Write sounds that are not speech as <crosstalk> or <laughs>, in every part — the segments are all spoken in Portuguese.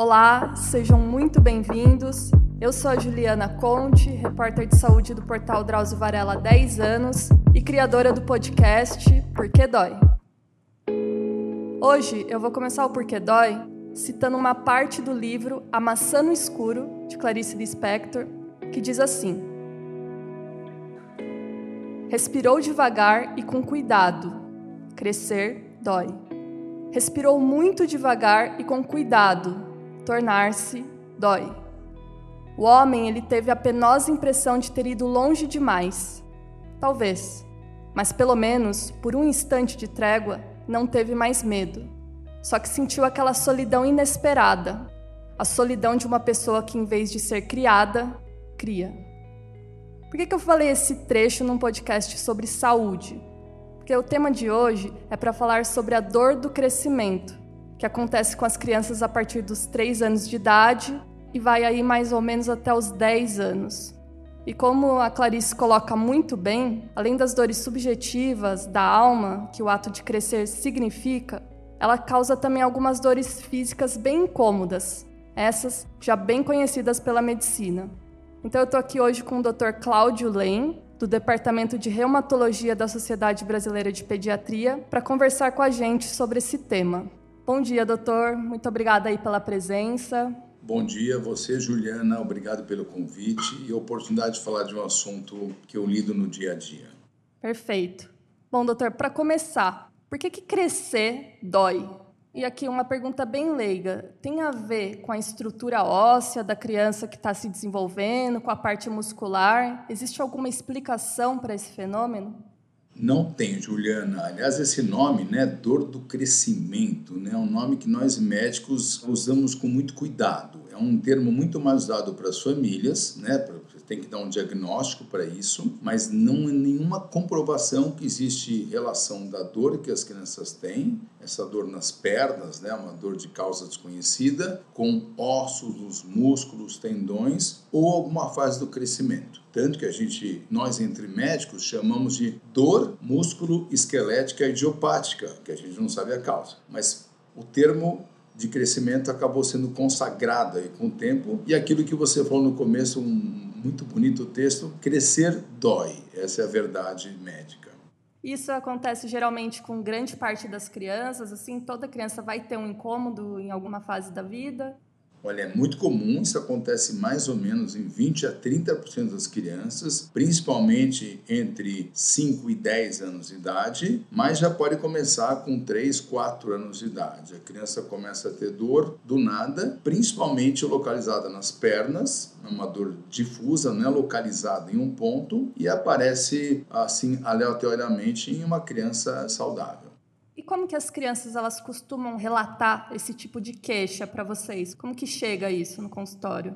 Olá, sejam muito bem-vindos. Eu sou a Juliana Conte, repórter de saúde do portal Drauzio Varela há 10 anos e criadora do podcast Porquê Dói. Hoje eu vou começar o Porquê Dói citando uma parte do livro A Maçã no Escuro, de Clarice Lispector, que diz assim: Respirou devagar e com cuidado. Crescer dói. Respirou muito devagar e com cuidado. Tornar-se dói. O homem ele teve a penosa impressão de ter ido longe demais. Talvez, mas pelo menos por um instante de trégua não teve mais medo. Só que sentiu aquela solidão inesperada, a solidão de uma pessoa que, em vez de ser criada, cria. Por que, que eu falei esse trecho num podcast sobre saúde? Porque o tema de hoje é para falar sobre a dor do crescimento, que acontece com as crianças a partir dos 3 anos de idade e vai aí mais ou menos até os 10 anos. E como a Clarice coloca muito bem, além das dores subjetivas da alma que o ato de crescer significa, ela causa também algumas dores físicas bem incômodas, essas já bem conhecidas pela medicina. Então eu estou aqui hoje com o Dr. Cláudio Lem, do Departamento de Reumatologia da Sociedade Brasileira de Pediatria, para conversar com a gente sobre esse tema. Bom dia, doutor. Muito obrigada aí pela presença. Bom dia a você, Juliana. Obrigado pelo convite e a oportunidade de falar de um assunto que eu lido no dia a dia. Perfeito. Bom, doutor, para começar, por que, que crescer dói? E aqui uma pergunta bem leiga: tem a ver com a estrutura óssea da criança que está se desenvolvendo, com a parte muscular? Existe alguma explicação para esse fenômeno? Não tem, Juliana. Aliás, esse nome, né, dor do crescimento, né, é um nome que nós médicos usamos com muito cuidado. É um termo muito mais usado para as famílias, né, tem que dar um diagnóstico para isso, mas não há nenhuma comprovação que existe relação da dor que as crianças têm, essa dor nas pernas, né, uma dor de causa desconhecida, com ossos, os músculos, tendões ou alguma fase do crescimento. Tanto que a gente, nós entre médicos, chamamos de dor músculo esquelética idiopática, que a gente não sabe a causa. Mas o termo de crescimento acabou sendo consagrado aí com o tempo e aquilo que você falou no começo, um muito bonito o texto, crescer dói. Essa é a verdade médica. Isso acontece geralmente com grande parte das crianças, assim, toda criança vai ter um incômodo em alguma fase da vida. Olha, é muito comum, isso acontece mais ou menos em 20 a 30% das crianças, principalmente entre 5 e 10 anos de idade, mas já pode começar com 3, 4 anos de idade. A criança começa a ter dor do nada, principalmente localizada nas pernas, é uma dor difusa, não é localizada em um ponto e aparece assim aleatoriamente em uma criança saudável. E como que as crianças elas costumam relatar esse tipo de queixa para vocês? Como que chega isso no consultório?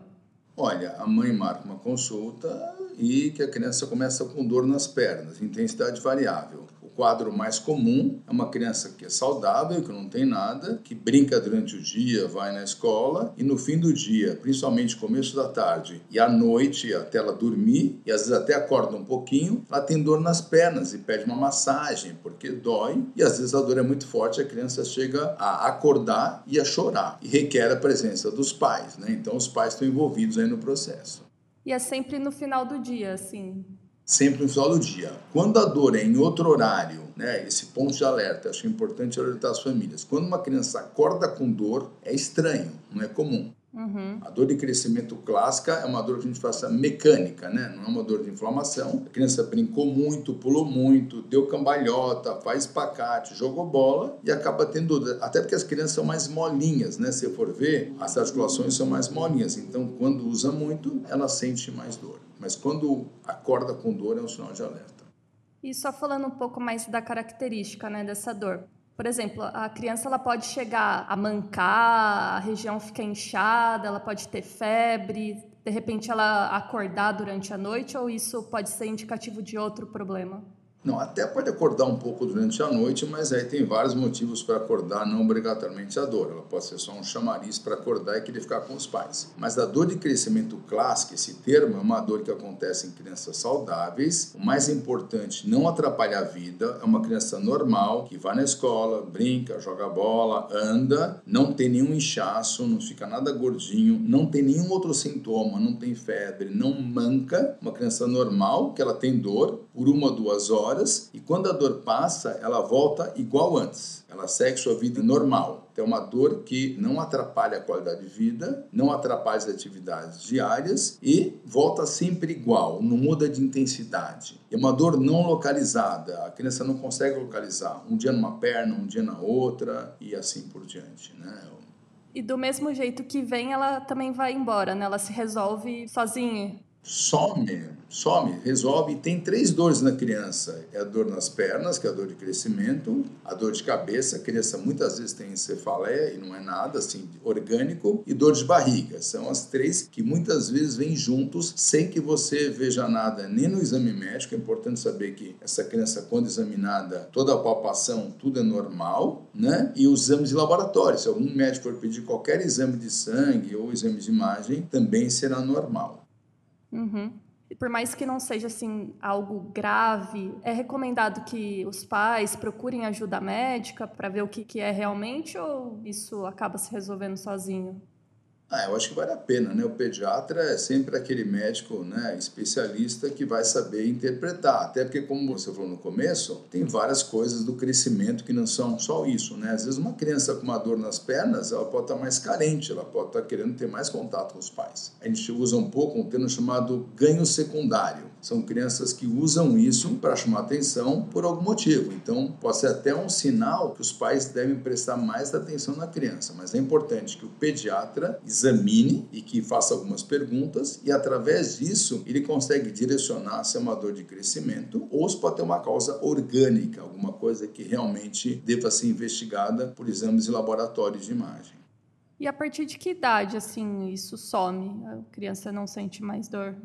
Olha, a mãe marca uma consulta e que a criança começa com dor nas pernas, intensidade variável quadro mais comum é uma criança que é saudável, que não tem nada, que brinca durante o dia, vai na escola e no fim do dia, principalmente começo da tarde e à noite, até ela dormir, e às vezes até acorda um pouquinho, ela tem dor nas pernas e pede uma massagem porque dói e às vezes a dor é muito forte, a criança chega a acordar e a chorar e requer a presença dos pais, né? Então os pais estão envolvidos aí no processo. E é sempre no final do dia, assim, sempre no final do dia. Quando a dor é em outro horário, né, esse ponto de alerta, acho importante alertar as famílias. Quando uma criança acorda com dor, é estranho, não é comum. Uhum. A dor de crescimento clássica é uma dor que a gente faça mecânica, né? Não é uma dor de inflamação. A criança brincou muito, pulou muito, deu cambalhota, faz espacate, jogou bola e acaba tendo dor. Até porque as crianças são mais molinhas, né? Se for ver, as articulações são mais molinhas. Então, quando usa muito, ela sente mais dor. Mas quando acorda com dor, é um sinal de alerta. E só falando um pouco mais da característica né, dessa dor. Por exemplo, a criança ela pode chegar a mancar, a região fica inchada, ela pode ter febre, de repente ela acordar durante a noite, ou isso pode ser indicativo de outro problema? Não, até pode acordar um pouco durante a noite, mas aí tem vários motivos para acordar, não obrigatoriamente a dor. Ela pode ser só um chamariz para acordar e querer ficar com os pais. Mas a dor de crescimento clássica, esse termo, é uma dor que acontece em crianças saudáveis. O mais importante, não atrapalha a vida. É uma criança normal que vai na escola, brinca, joga bola, anda, não tem nenhum inchaço, não fica nada gordinho, não tem nenhum outro sintoma, não tem febre, não manca. Uma criança normal que ela tem dor por uma ou duas horas e quando a dor passa, ela volta igual antes. Ela segue sua vida normal. É uma dor que não atrapalha a qualidade de vida, não atrapalha as atividades diárias e volta sempre igual, não muda de intensidade. É uma dor não localizada, a criança não consegue localizar. Um dia numa perna, um dia na outra e assim por diante. Né? E do mesmo jeito que vem, ela também vai embora, né? Ela se resolve sozinha some, some, resolve. Tem três dores na criança: é a dor nas pernas, que é a dor de crescimento, a dor de cabeça, a criança muitas vezes tem cefaleia e não é nada assim orgânico, e dor de barriga. São as três que muitas vezes vêm juntos sem que você veja nada nem no exame médico. É importante saber que essa criança, quando examinada, toda a palpação, tudo é normal, né? E os exames de laboratório, se algum médico for pedir qualquer exame de sangue ou exame de imagem, também será normal. Uhum. Por mais que não seja assim algo grave, é recomendado que os pais procurem ajuda médica para ver o que, que é realmente ou isso acaba se resolvendo sozinho? Ah, eu acho que vale a pena, né? O pediatra é sempre aquele médico, né, especialista que vai saber interpretar. Até porque, como você falou no começo, tem várias coisas do crescimento que não são só isso, né? Às vezes uma criança com uma dor nas pernas, ela pode estar mais carente, ela pode estar querendo ter mais contato com os pais. A gente usa um pouco um termo chamado ganho secundário. São crianças que usam isso para chamar atenção por algum motivo. Então, pode ser até um sinal que os pais devem prestar mais atenção na criança, mas é importante que o pediatra examine e que faça algumas perguntas e através disso ele consegue direcionar se é uma dor de crescimento ou se pode ter uma causa orgânica, alguma coisa que realmente deva ser investigada por exames de laboratório de imagem. E a partir de que idade assim isso some? A criança não sente mais dor?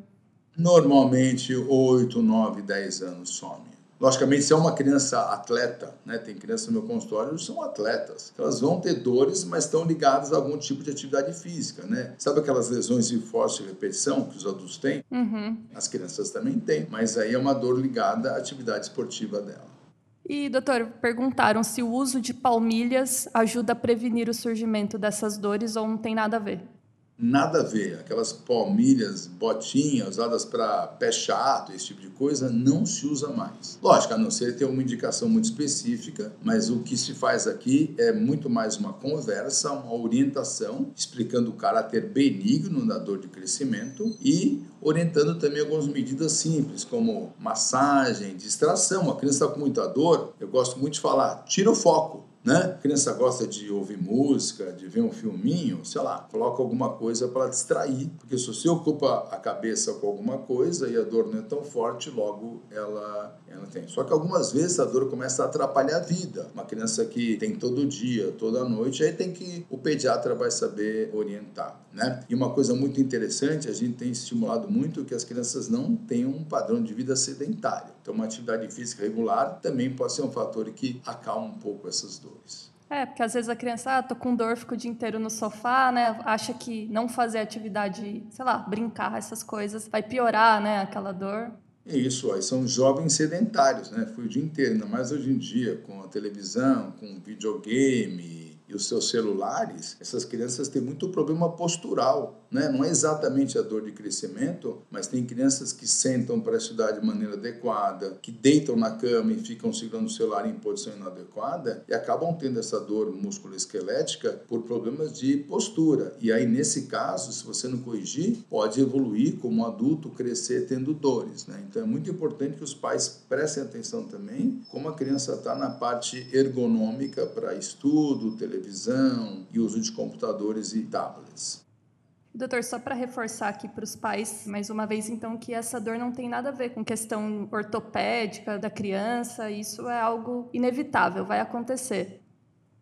Normalmente 8, 9, 10 anos some. Logicamente, se é uma criança atleta, né, tem crianças no meu consultório que são atletas, elas vão ter dores, mas estão ligadas a algum tipo de atividade física, né? Sabe aquelas lesões de força e repetição que os adultos têm? Uhum. As crianças também têm, mas aí é uma dor ligada à atividade esportiva dela. E, doutor, perguntaram se o uso de palmilhas ajuda a prevenir o surgimento dessas dores ou não tem nada a ver nada a ver. Aquelas palmilhas, botinhas usadas para pé chato, esse tipo de coisa, não se usa mais. Lógico, a não ser ter uma indicação muito específica, mas o que se faz aqui é muito mais uma conversa, uma orientação, explicando o caráter benigno da dor de crescimento e orientando também algumas medidas simples, como massagem, distração. A criança está com muita dor, eu gosto muito de falar, tira o foco né? A criança gosta de ouvir música, de ver um filminho, sei lá, coloca alguma coisa para distrair, porque se você ocupa a cabeça com alguma coisa e a dor não é tão forte, logo ela, ela tem. Só que algumas vezes a dor começa a atrapalhar a vida. Uma criança que tem todo dia, toda noite, aí tem que o pediatra vai saber orientar, né? E uma coisa muito interessante, a gente tem estimulado muito que as crianças não tenham um padrão de vida sedentário. Então, uma atividade física regular também pode ser um fator que acalma um pouco essas dores. É, porque às vezes a criança, ah, tô com dor, fico o dia inteiro no sofá, né? Acha que não fazer atividade, sei lá, brincar, essas coisas, vai piorar, né, aquela dor. É isso, ó, são jovens sedentários, né? Foi o dia inteiro, ainda mais hoje em dia, com a televisão, com videogame, e os seus celulares, essas crianças têm muito problema postural. Né? Não é exatamente a dor de crescimento, mas tem crianças que sentam para estudar de maneira adequada, que deitam na cama e ficam segurando o celular em posição inadequada e acabam tendo essa dor musculoesquelética por problemas de postura. E aí, nesse caso, se você não corrigir, pode evoluir como adulto, crescer tendo dores. Né? Então é muito importante que os pais prestem atenção também como a criança está na parte ergonômica para estudo, televisão e uso de computadores e tablets. Doutor, só para reforçar aqui para os pais, mais uma vez, então, que essa dor não tem nada a ver com questão ortopédica da criança, isso é algo inevitável, vai acontecer.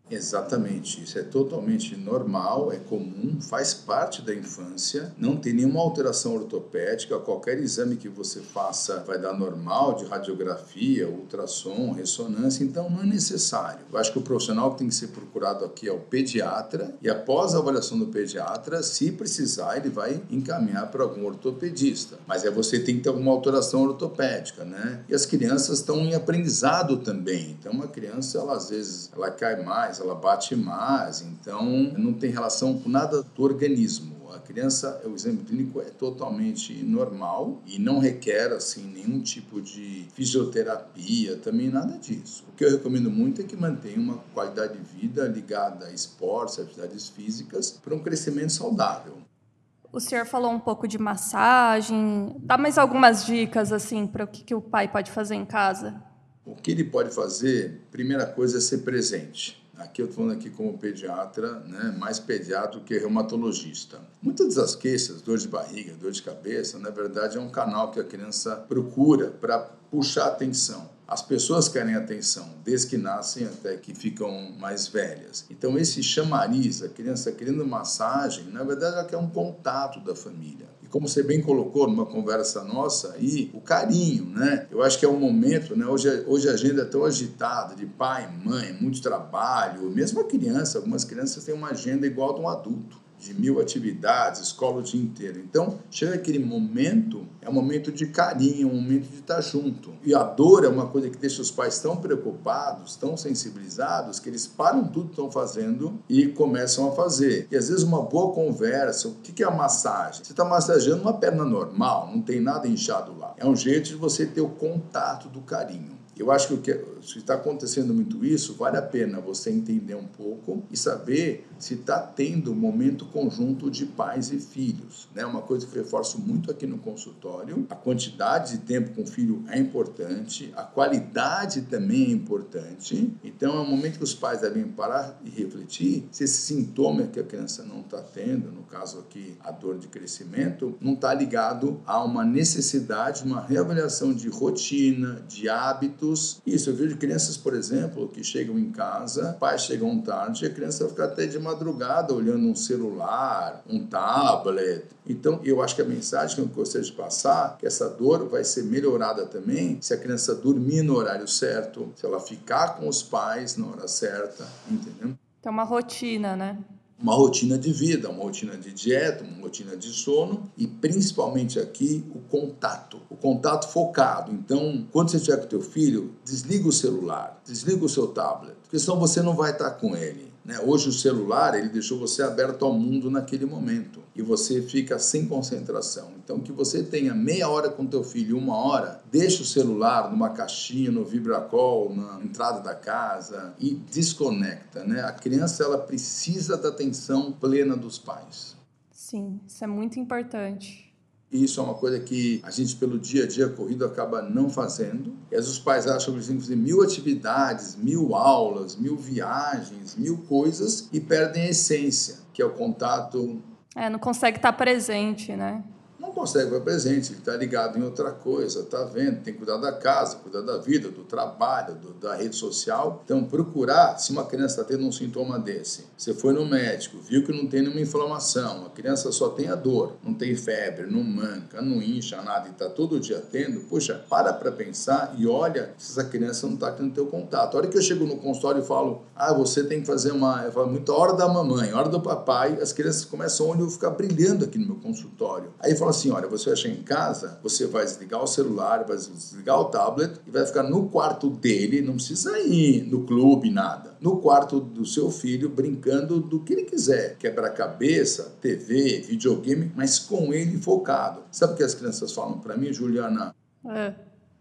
Exatamente, isso é totalmente normal, é comum, faz parte da infância, não tem nenhuma alteração ortopédica, qualquer exame que você faça vai dar normal, de radiografia, ultrassom, ressonância, então não é necessário. Eu acho que o profissional que tem que ser procurado aqui é o pediatra e após a avaliação do pediatra, se precisar, ele vai encaminhar para algum ortopedista. Mas é você tem que ter alguma alteração ortopédica, né? E as crianças estão em aprendizado também, então uma criança, ela às vezes, ela cai mais, mais, ela bate mais, então não tem relação com nada do organismo. A criança, o exame clínico é totalmente normal e não requer assim nenhum tipo de fisioterapia, também nada disso. O que eu recomendo muito é que mantenha uma qualidade de vida ligada a esportes, atividades físicas, para um crescimento saudável. O senhor falou um pouco de massagem. Dá mais algumas dicas assim para o que, que o pai pode fazer em casa? O que ele pode fazer, primeira coisa é ser presente. Aqui eu estou falando aqui como pediatra, né, mais pediatra que reumatologista. Muitas das queixas, dor de barriga, dor de cabeça, na verdade é um canal que a criança procura para puxar atenção. As pessoas querem atenção, desde que nascem até que ficam mais velhas. Então, esse chamariz, a criança querendo massagem, na verdade, ela quer um contato da família como você bem colocou numa conversa nossa aí, o carinho, né? Eu acho que é um momento, né? Hoje, hoje a agenda é tão agitada de pai, mãe, muito trabalho, mesmo a criança, algumas crianças têm uma agenda igual a de um adulto de mil atividades, escola o dia inteiro. Então, chega aquele momento, é um momento de carinho, um momento de estar junto. E a dor é uma coisa que deixa os pais tão preocupados, tão sensibilizados, que eles param tudo que estão fazendo e começam a fazer. E às vezes uma boa conversa, o que é a massagem? Você está massageando uma perna normal, não tem nada inchado lá. É um jeito de você ter o contato do carinho. Eu acho que o que se está acontecendo muito isso, vale a pena você entender um pouco e saber se está tendo um momento conjunto de pais e filhos. Né? Uma coisa que eu reforço muito aqui no consultório: a quantidade de tempo com o filho é importante, a qualidade também é importante. Então é um momento que os pais devem parar e refletir se esse sintoma que a criança não está tendo, no caso aqui a dor de crescimento, não está ligado a uma necessidade, uma reavaliação de rotina, de hábito isso, eu vejo crianças, por exemplo, que chegam em casa, pais chegam tarde, a criança fica até de madrugada olhando um celular, um tablet. Então, eu acho que a mensagem que eu gostaria de passar é que essa dor vai ser melhorada também se a criança dormir no horário certo, se ela ficar com os pais na hora certa, entendeu? Então, uma rotina, né? Uma rotina de vida, uma rotina de dieta, uma rotina de sono e principalmente aqui o contato, o contato focado. Então, quando você estiver com teu filho, desliga o celular, desliga o seu tablet, porque senão você não vai estar com ele. Né? Hoje o celular ele deixou você aberto ao mundo naquele momento e você fica sem concentração. Então que você tenha meia hora com teu filho, uma hora, deixa o celular numa caixinha, no vibracol, na entrada da casa e desconecta. Né? A criança ela precisa da atenção plena dos pais. Sim, isso é muito importante. E isso é uma coisa que a gente, pelo dia a dia corrido, acaba não fazendo. E às vezes os pais acham que eles têm que fazer mil atividades, mil aulas, mil viagens, mil coisas e perdem a essência, que é o contato. É, não consegue estar presente, né? Consegue estar presente, ele está ligado em outra coisa, está vendo, tem que cuidar da casa, cuidar da vida, do trabalho, do, da rede social. Então, procurar, se uma criança está tendo um sintoma desse, você foi no médico, viu que não tem nenhuma inflamação, a criança só tem a dor, não tem febre, não manca, não incha nada e está todo dia tendo, puxa, para para pensar e olha se essa criança não está tendo teu contato. A hora que eu chego no consultório e falo, ah, você tem que fazer uma, eu falo, muita hora da mamãe, hora do papai, as crianças começam a olho ficar brilhando aqui no meu consultório. Aí fala assim, olha, você vai chegar em casa, você vai desligar o celular, vai desligar o tablet e vai ficar no quarto dele, não precisa ir no clube, nada. No quarto do seu filho, brincando do que ele quiser. Quebra-cabeça, TV, videogame, mas com ele focado. Sabe o que as crianças falam para mim, Juliana? É.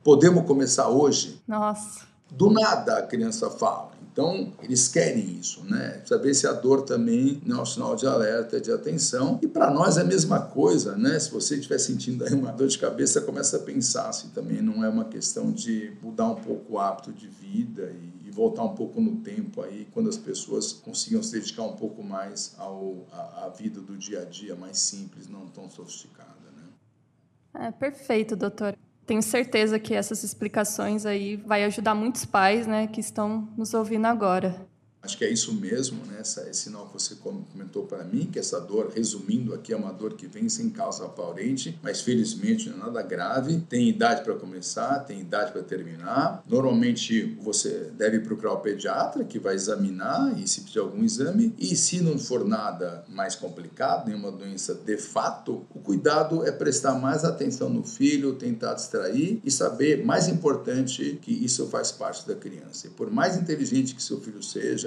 Podemos começar hoje? Nossa. Do nada a criança fala. Então, eles querem isso, né? Saber se a dor também não é um sinal de alerta, de atenção. E para nós é a mesma coisa, né? Se você estiver sentindo aí uma dor de cabeça, começa a pensar se também não é uma questão de mudar um pouco o hábito de vida e, e voltar um pouco no tempo aí, quando as pessoas consigam se dedicar um pouco mais ao, à, à vida do dia a dia, mais simples, não tão sofisticada, né? É perfeito, doutor. Tenho certeza que essas explicações aí vai ajudar muitos pais, né, que estão nos ouvindo agora. Acho que é isso mesmo, né? Essa, esse sinal que você comentou para mim, que essa dor, resumindo aqui, é uma dor que vem sem causa aparente, mas felizmente não é nada grave. Tem idade para começar, tem idade para terminar. Normalmente você deve procurar o pediatra que vai examinar e se pedir algum exame. E se não for nada mais complicado, nenhuma doença de fato, o cuidado é prestar mais atenção no filho, tentar distrair e saber, mais importante, que isso faz parte da criança. E por mais inteligente que seu filho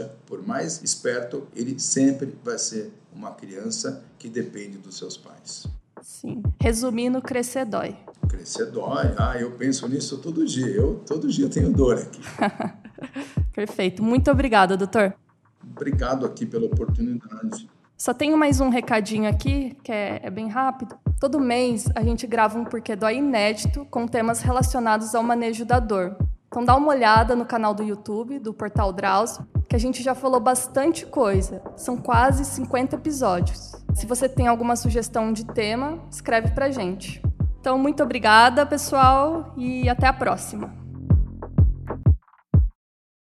seja, por mais esperto, ele sempre vai ser uma criança que depende dos seus pais. Sim. Resumindo, crescer dói. Crescer dói. Ah, eu penso nisso todo dia. Eu todo dia tenho dor aqui. <laughs> Perfeito. Muito obrigada, doutor. Obrigado aqui pela oportunidade. Só tenho mais um recadinho aqui, que é, é, bem rápido. Todo mês a gente grava um Porquê Dói inédito com temas relacionados ao manejo da dor. Então dá uma olhada no canal do YouTube do Portal Drauzio, que a gente já falou bastante coisa. São quase 50 episódios. Se você tem alguma sugestão de tema, escreve pra gente. Então muito obrigada, pessoal, e até a próxima.